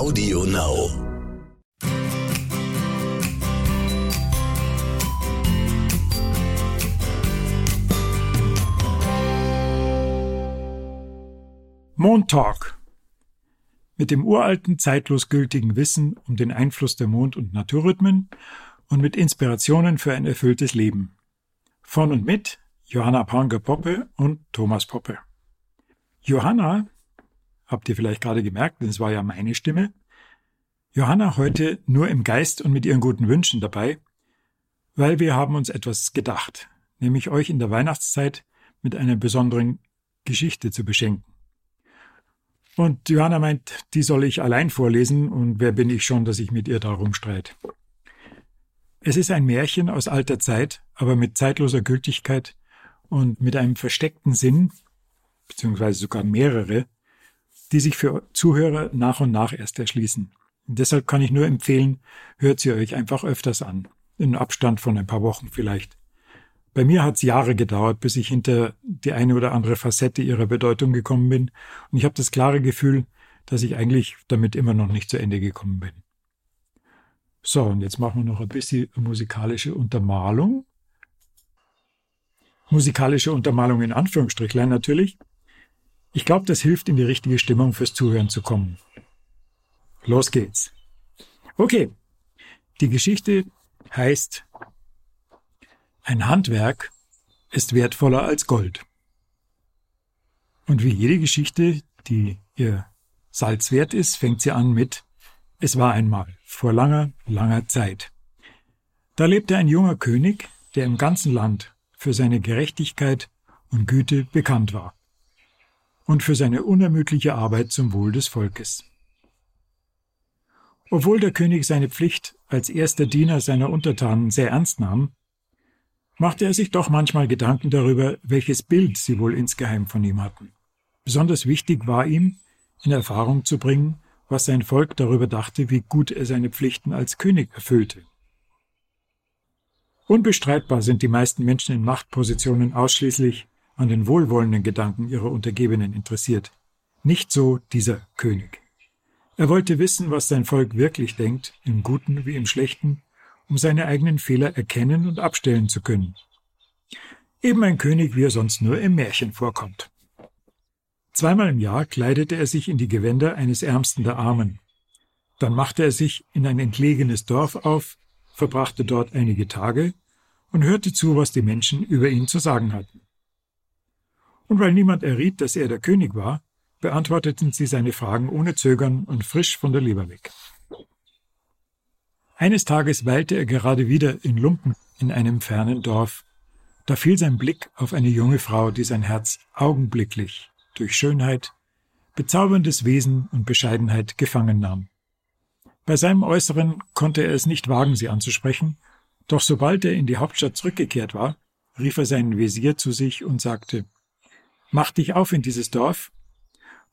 Audio Now. Mondtalk. Mit dem uralten, zeitlos gültigen Wissen um den Einfluss der Mond- und Naturrhythmen und mit Inspirationen für ein erfülltes Leben. Von und mit Johanna Panger-Poppe und Thomas Poppe. Johanna, habt ihr vielleicht gerade gemerkt, denn es war ja meine Stimme. Johanna heute nur im Geist und mit ihren guten Wünschen dabei, weil wir haben uns etwas gedacht, nämlich euch in der Weihnachtszeit mit einer besonderen Geschichte zu beschenken. Und Johanna meint, die soll ich allein vorlesen und wer bin ich schon, dass ich mit ihr darum streite. Es ist ein Märchen aus alter Zeit, aber mit zeitloser Gültigkeit und mit einem versteckten Sinn, beziehungsweise sogar mehrere, die sich für Zuhörer nach und nach erst erschließen. Deshalb kann ich nur empfehlen, hört sie euch einfach öfters an, in Abstand von ein paar Wochen vielleicht. Bei mir hat es Jahre gedauert, bis ich hinter die eine oder andere Facette ihrer Bedeutung gekommen bin, und ich habe das klare Gefühl, dass ich eigentlich damit immer noch nicht zu Ende gekommen bin. So, und jetzt machen wir noch ein bisschen musikalische Untermalung. Musikalische Untermalung in Anführungsstrichlein natürlich. Ich glaube, das hilft, in die richtige Stimmung fürs Zuhören zu kommen. Los geht's. Okay, die Geschichte heißt Ein Handwerk ist wertvoller als Gold. Und wie jede Geschichte, die ihr Salz wert ist, fängt sie an mit Es war einmal, vor langer, langer Zeit. Da lebte ein junger König, der im ganzen Land für seine Gerechtigkeit und Güte bekannt war und für seine unermüdliche Arbeit zum Wohl des Volkes. Obwohl der König seine Pflicht als erster Diener seiner Untertanen sehr ernst nahm, machte er sich doch manchmal Gedanken darüber, welches Bild sie wohl insgeheim von ihm hatten. Besonders wichtig war ihm, in Erfahrung zu bringen, was sein Volk darüber dachte, wie gut er seine Pflichten als König erfüllte. Unbestreitbar sind die meisten Menschen in Machtpositionen ausschließlich an den wohlwollenden Gedanken ihrer Untergebenen interessiert. Nicht so dieser König. Er wollte wissen, was sein Volk wirklich denkt, im Guten wie im Schlechten, um seine eigenen Fehler erkennen und abstellen zu können. Eben ein König, wie er sonst nur im Märchen vorkommt. Zweimal im Jahr kleidete er sich in die Gewänder eines Ärmsten der Armen. Dann machte er sich in ein entlegenes Dorf auf, verbrachte dort einige Tage und hörte zu, was die Menschen über ihn zu sagen hatten. Und weil niemand erriet, dass er der König war, beantworteten sie seine Fragen ohne Zögern und frisch von der Leber weg. Eines Tages weilte er gerade wieder in Lumpen in einem fernen Dorf. Da fiel sein Blick auf eine junge Frau, die sein Herz augenblicklich durch Schönheit, bezauberndes Wesen und Bescheidenheit gefangen nahm. Bei seinem Äußeren konnte er es nicht wagen, sie anzusprechen, doch sobald er in die Hauptstadt zurückgekehrt war, rief er seinen Wesir zu sich und sagte Mach dich auf in dieses Dorf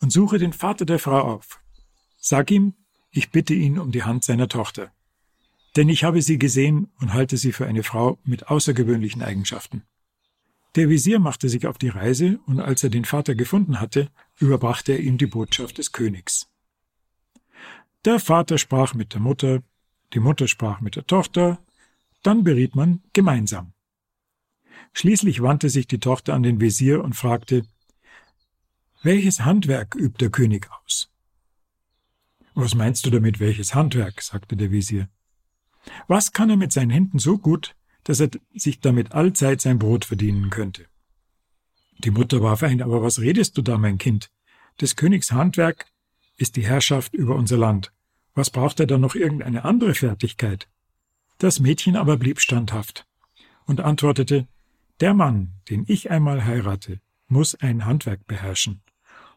und suche den Vater der Frau auf. Sag ihm, ich bitte ihn um die Hand seiner Tochter. Denn ich habe sie gesehen und halte sie für eine Frau mit außergewöhnlichen Eigenschaften. Der Visier machte sich auf die Reise, und als er den Vater gefunden hatte, überbrachte er ihm die Botschaft des Königs. Der Vater sprach mit der Mutter, die Mutter sprach mit der Tochter, dann beriet man gemeinsam. Schließlich wandte sich die Tochter an den Wesir und fragte, welches Handwerk übt der König aus? Was meinst du damit, welches Handwerk? sagte der Wesir. Was kann er mit seinen Händen so gut, dass er sich damit allzeit sein Brot verdienen könnte? Die Mutter warf ein, aber was redest du da, mein Kind? Des Königs Handwerk ist die Herrschaft über unser Land. Was braucht er dann noch irgendeine andere Fertigkeit? Das Mädchen aber blieb standhaft und antwortete, der Mann, den ich einmal heirate, muss ein Handwerk beherrschen.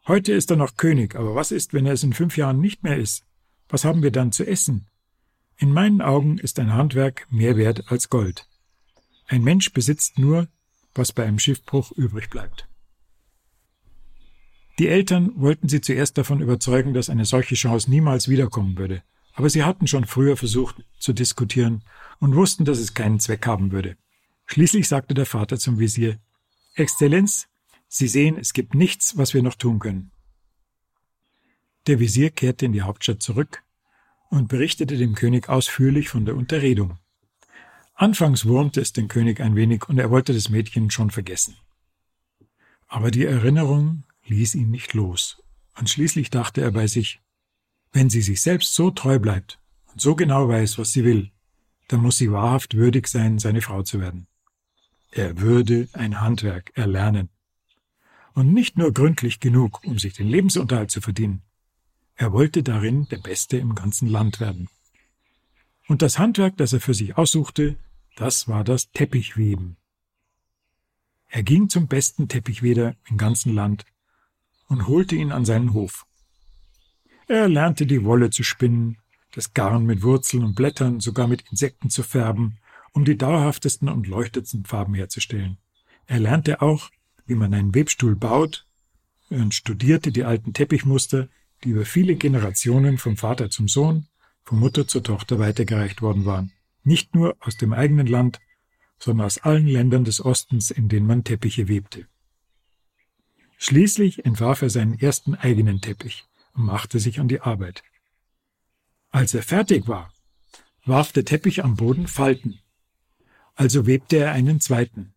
Heute ist er noch König, aber was ist, wenn er es in fünf Jahren nicht mehr ist? Was haben wir dann zu essen? In meinen Augen ist ein Handwerk mehr wert als Gold. Ein Mensch besitzt nur, was bei einem Schiffbruch übrig bleibt. Die Eltern wollten sie zuerst davon überzeugen, dass eine solche Chance niemals wiederkommen würde, aber sie hatten schon früher versucht zu diskutieren und wussten, dass es keinen Zweck haben würde. Schließlich sagte der Vater zum Visier Exzellenz, Sie sehen, es gibt nichts, was wir noch tun können. Der Visier kehrte in die Hauptstadt zurück und berichtete dem König ausführlich von der Unterredung. Anfangs wurmte es den König ein wenig und er wollte das Mädchen schon vergessen. Aber die Erinnerung ließ ihn nicht los, und schließlich dachte er bei sich, wenn sie sich selbst so treu bleibt und so genau weiß, was sie will, dann muss sie wahrhaft würdig sein, seine Frau zu werden. Er würde ein Handwerk erlernen. Und nicht nur gründlich genug, um sich den Lebensunterhalt zu verdienen. Er wollte darin der Beste im ganzen Land werden. Und das Handwerk, das er für sich aussuchte, das war das Teppichweben. Er ging zum besten Teppichweder im ganzen Land und holte ihn an seinen Hof. Er lernte die Wolle zu spinnen, das Garn mit Wurzeln und Blättern, sogar mit Insekten zu färben, um die dauerhaftesten und leuchtetsten Farben herzustellen. Er lernte auch, wie man einen Webstuhl baut und studierte die alten Teppichmuster, die über viele Generationen vom Vater zum Sohn, von Mutter zur Tochter weitergereicht worden waren. Nicht nur aus dem eigenen Land, sondern aus allen Ländern des Ostens, in denen man Teppiche webte. Schließlich entwarf er seinen ersten eigenen Teppich und machte sich an die Arbeit. Als er fertig war, warf der Teppich am Boden Falten. Also webte er einen zweiten.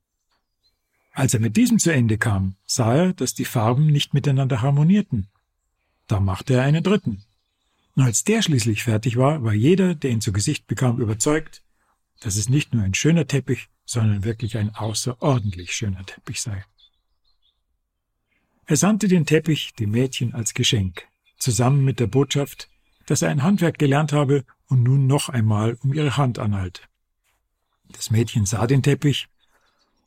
Als er mit diesem zu Ende kam, sah er, dass die Farben nicht miteinander harmonierten. Da machte er einen dritten. Und als der schließlich fertig war, war jeder, der ihn zu Gesicht bekam, überzeugt, dass es nicht nur ein schöner Teppich, sondern wirklich ein außerordentlich schöner Teppich sei. Er sandte den Teppich dem Mädchen als Geschenk, zusammen mit der Botschaft, dass er ein Handwerk gelernt habe und nun noch einmal um ihre Hand anhalte. Das Mädchen sah den Teppich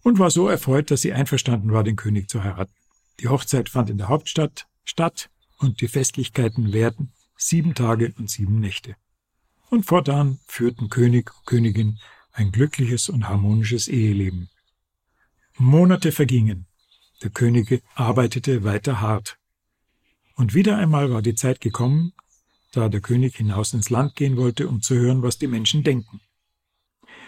und war so erfreut, dass sie einverstanden war, den König zu heiraten. Die Hochzeit fand in der Hauptstadt statt und die Festlichkeiten währten sieben Tage und sieben Nächte. Und fortan führten König und Königin ein glückliches und harmonisches Eheleben. Monate vergingen. Der König arbeitete weiter hart. Und wieder einmal war die Zeit gekommen, da der König hinaus ins Land gehen wollte, um zu hören, was die Menschen denken.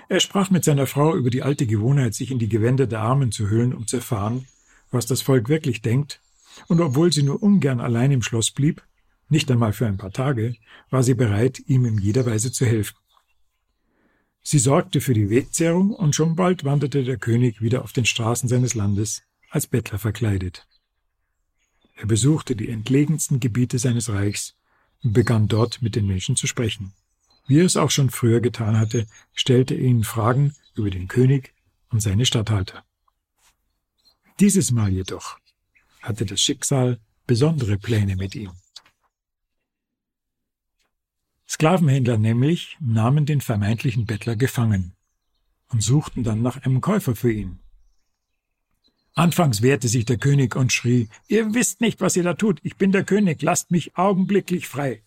Er sprach mit seiner Frau über die alte Gewohnheit, sich in die Gewänder der Armen zu hüllen, um zu erfahren, was das Volk wirklich denkt, und obwohl sie nur ungern allein im Schloss blieb, nicht einmal für ein paar Tage, war sie bereit, ihm in jeder Weise zu helfen. Sie sorgte für die Wegzehrung, und schon bald wanderte der König wieder auf den Straßen seines Landes, als Bettler verkleidet. Er besuchte die entlegensten Gebiete seines Reichs und begann dort mit den Menschen zu sprechen. Wie er es auch schon früher getan hatte, stellte er ihnen Fragen über den König und seine Statthalter. Dieses Mal jedoch hatte das Schicksal besondere Pläne mit ihm. Sklavenhändler nämlich nahmen den vermeintlichen Bettler gefangen und suchten dann nach einem Käufer für ihn. Anfangs wehrte sich der König und schrie, Ihr wisst nicht, was ihr da tut, ich bin der König, lasst mich augenblicklich frei.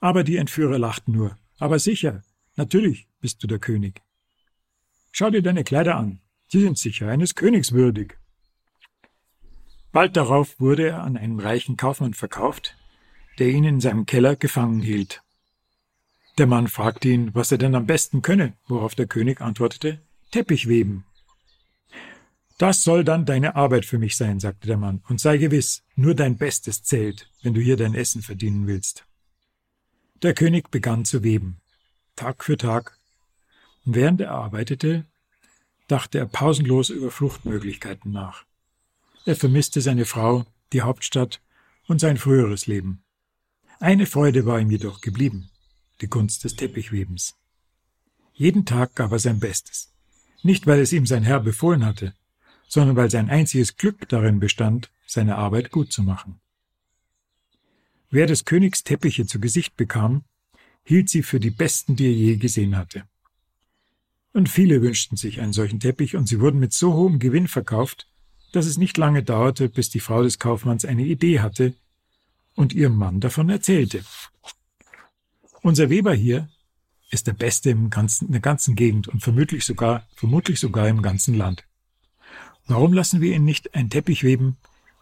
Aber die Entführer lachten nur. Aber sicher, natürlich bist du der König. Schau dir deine Kleider an, sie sind sicher eines Königs würdig. Bald darauf wurde er an einen reichen Kaufmann verkauft, der ihn in seinem Keller gefangen hielt. Der Mann fragte ihn, was er denn am besten könne, worauf der König antwortete, Teppich weben. Das soll dann deine Arbeit für mich sein, sagte der Mann, und sei gewiss, nur dein Bestes zählt, wenn du hier dein Essen verdienen willst. Der König begann zu weben, Tag für Tag, und während er arbeitete, dachte er pausenlos über Fluchtmöglichkeiten nach. Er vermisste seine Frau, die Hauptstadt und sein früheres Leben. Eine Freude war ihm jedoch geblieben, die Kunst des Teppichwebens. Jeden Tag gab er sein Bestes, nicht weil es ihm sein Herr befohlen hatte, sondern weil sein einziges Glück darin bestand, seine Arbeit gut zu machen. Wer des Königs Teppiche zu Gesicht bekam, hielt sie für die besten, die er je gesehen hatte. Und viele wünschten sich einen solchen Teppich, und sie wurden mit so hohem Gewinn verkauft, dass es nicht lange dauerte, bis die Frau des Kaufmanns eine Idee hatte und ihrem Mann davon erzählte. Unser Weber hier ist der Beste im ganzen, in der ganzen Gegend und vermutlich sogar, vermutlich sogar im ganzen Land. Warum lassen wir ihn nicht ein Teppich weben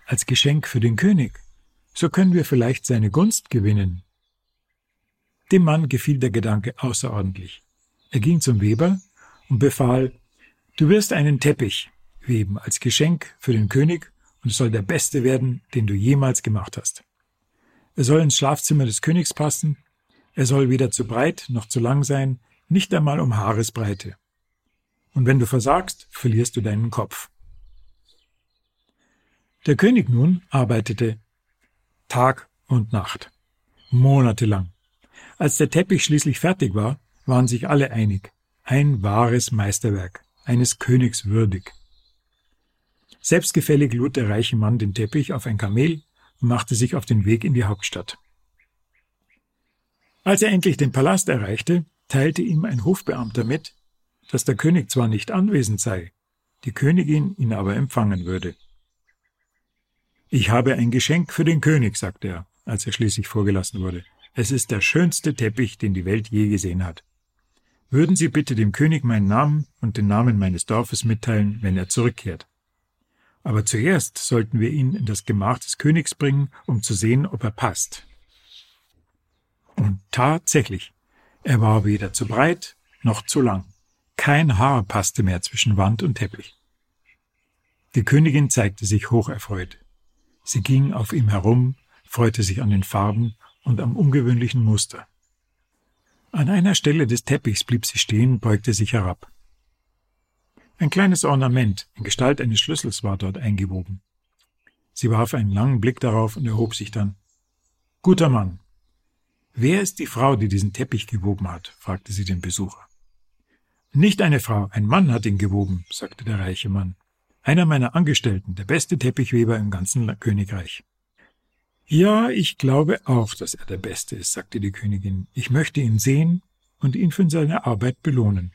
als Geschenk für den König? So können wir vielleicht seine Gunst gewinnen. Dem Mann gefiel der Gedanke außerordentlich. Er ging zum Weber und befahl, du wirst einen Teppich weben als Geschenk für den König und es soll der beste werden, den du jemals gemacht hast. Er soll ins Schlafzimmer des Königs passen, er soll weder zu breit noch zu lang sein, nicht einmal um Haaresbreite. Und wenn du versagst, verlierst du deinen Kopf. Der König nun arbeitete Tag und Nacht, monatelang. Als der Teppich schließlich fertig war, waren sich alle einig. Ein wahres Meisterwerk, eines Königs würdig. Selbstgefällig lud der reiche Mann den Teppich auf ein Kamel und machte sich auf den Weg in die Hauptstadt. Als er endlich den Palast erreichte, teilte ihm ein Hofbeamter mit, dass der König zwar nicht anwesend sei, die Königin ihn aber empfangen würde. Ich habe ein Geschenk für den König, sagte er, als er schließlich vorgelassen wurde. Es ist der schönste Teppich, den die Welt je gesehen hat. Würden Sie bitte dem König meinen Namen und den Namen meines Dorfes mitteilen, wenn er zurückkehrt. Aber zuerst sollten wir ihn in das Gemach des Königs bringen, um zu sehen, ob er passt. Und tatsächlich, er war weder zu breit noch zu lang. Kein Haar passte mehr zwischen Wand und Teppich. Die Königin zeigte sich hocherfreut. Sie ging auf ihm herum, freute sich an den Farben und am ungewöhnlichen Muster. An einer Stelle des Teppichs blieb sie stehen, beugte sich herab. Ein kleines Ornament in Gestalt eines Schlüssels war dort eingewoben. Sie warf einen langen Blick darauf und erhob sich dann. Guter Mann. Wer ist die Frau, die diesen Teppich gewoben hat? fragte sie den Besucher. Nicht eine Frau, ein Mann hat ihn gewoben, sagte der reiche Mann. Einer meiner Angestellten, der beste Teppichweber im ganzen Königreich. Ja, ich glaube auch, dass er der Beste ist, sagte die Königin. Ich möchte ihn sehen und ihn für seine Arbeit belohnen.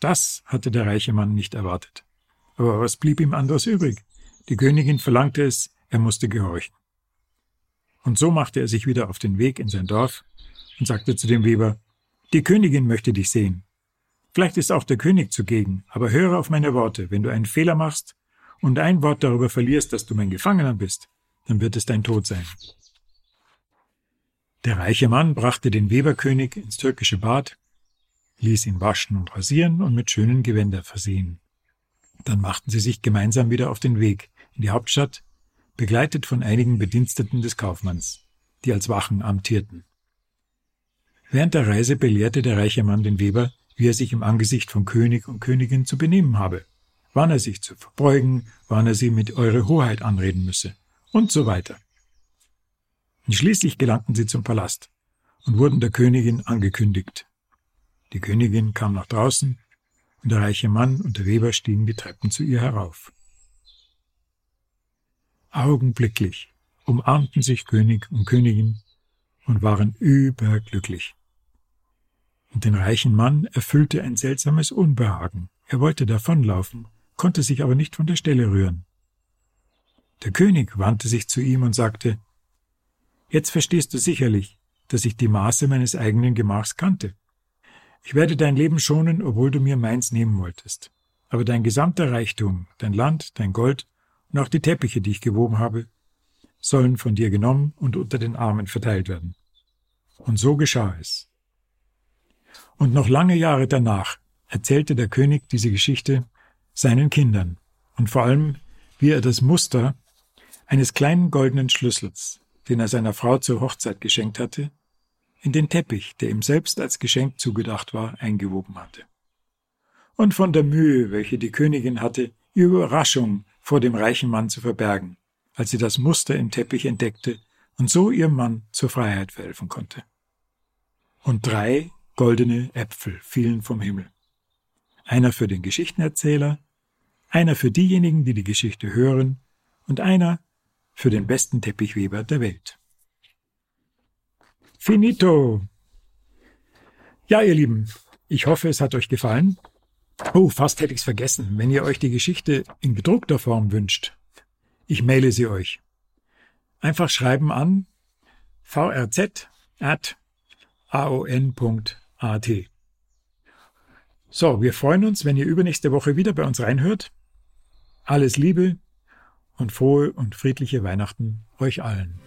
Das hatte der reiche Mann nicht erwartet. Aber was blieb ihm anderes übrig? Die Königin verlangte es, er musste gehorchen. Und so machte er sich wieder auf den Weg in sein Dorf und sagte zu dem Weber, die Königin möchte dich sehen. Vielleicht ist auch der König zugegen, aber höre auf meine Worte, wenn du einen Fehler machst und ein Wort darüber verlierst, dass du mein Gefangener bist, dann wird es dein Tod sein. Der reiche Mann brachte den Weberkönig ins türkische Bad, ließ ihn waschen und rasieren und mit schönen Gewänder versehen. Dann machten sie sich gemeinsam wieder auf den Weg in die Hauptstadt, begleitet von einigen Bediensteten des Kaufmanns, die als Wachen amtierten. Während der Reise belehrte der reiche Mann den Weber, wie er sich im Angesicht von König und Königin zu benehmen habe, wann er sich zu verbeugen, wann er sie mit Eure Hoheit anreden müsse und so weiter. Und schließlich gelangten sie zum Palast und wurden der Königin angekündigt. Die Königin kam nach draußen, und der reiche Mann und der Weber stiegen die Treppen zu ihr herauf. Augenblicklich umarmten sich König und Königin und waren überglücklich. Und den reichen Mann erfüllte ein seltsames Unbehagen. Er wollte davonlaufen, konnte sich aber nicht von der Stelle rühren. Der König wandte sich zu ihm und sagte Jetzt verstehst du sicherlich, dass ich die Maße meines eigenen Gemachs kannte. Ich werde dein Leben schonen, obwohl du mir meins nehmen wolltest. Aber dein gesamter Reichtum, dein Land, dein Gold und auch die Teppiche, die ich gewoben habe, sollen von dir genommen und unter den Armen verteilt werden. Und so geschah es. Und noch lange Jahre danach erzählte der König diese Geschichte seinen Kindern und vor allem, wie er das Muster eines kleinen goldenen Schlüssels, den er seiner Frau zur Hochzeit geschenkt hatte, in den Teppich, der ihm selbst als Geschenk zugedacht war, eingewoben hatte. Und von der Mühe, welche die Königin hatte, ihre Überraschung vor dem reichen Mann zu verbergen, als sie das Muster im Teppich entdeckte und so ihrem Mann zur Freiheit verhelfen konnte. Und drei goldene Äpfel fielen vom Himmel. Einer für den Geschichtenerzähler, einer für diejenigen, die die Geschichte hören, und einer für den besten Teppichweber der Welt. Finito. Ja, ihr Lieben, ich hoffe, es hat euch gefallen. Oh, fast hätte ich es vergessen. Wenn ihr euch die Geschichte in gedruckter Form wünscht, ich maile sie euch. Einfach schreiben an vrz aon.at. So, wir freuen uns, wenn ihr übernächste Woche wieder bei uns reinhört. Alles Liebe und frohe und friedliche Weihnachten euch allen.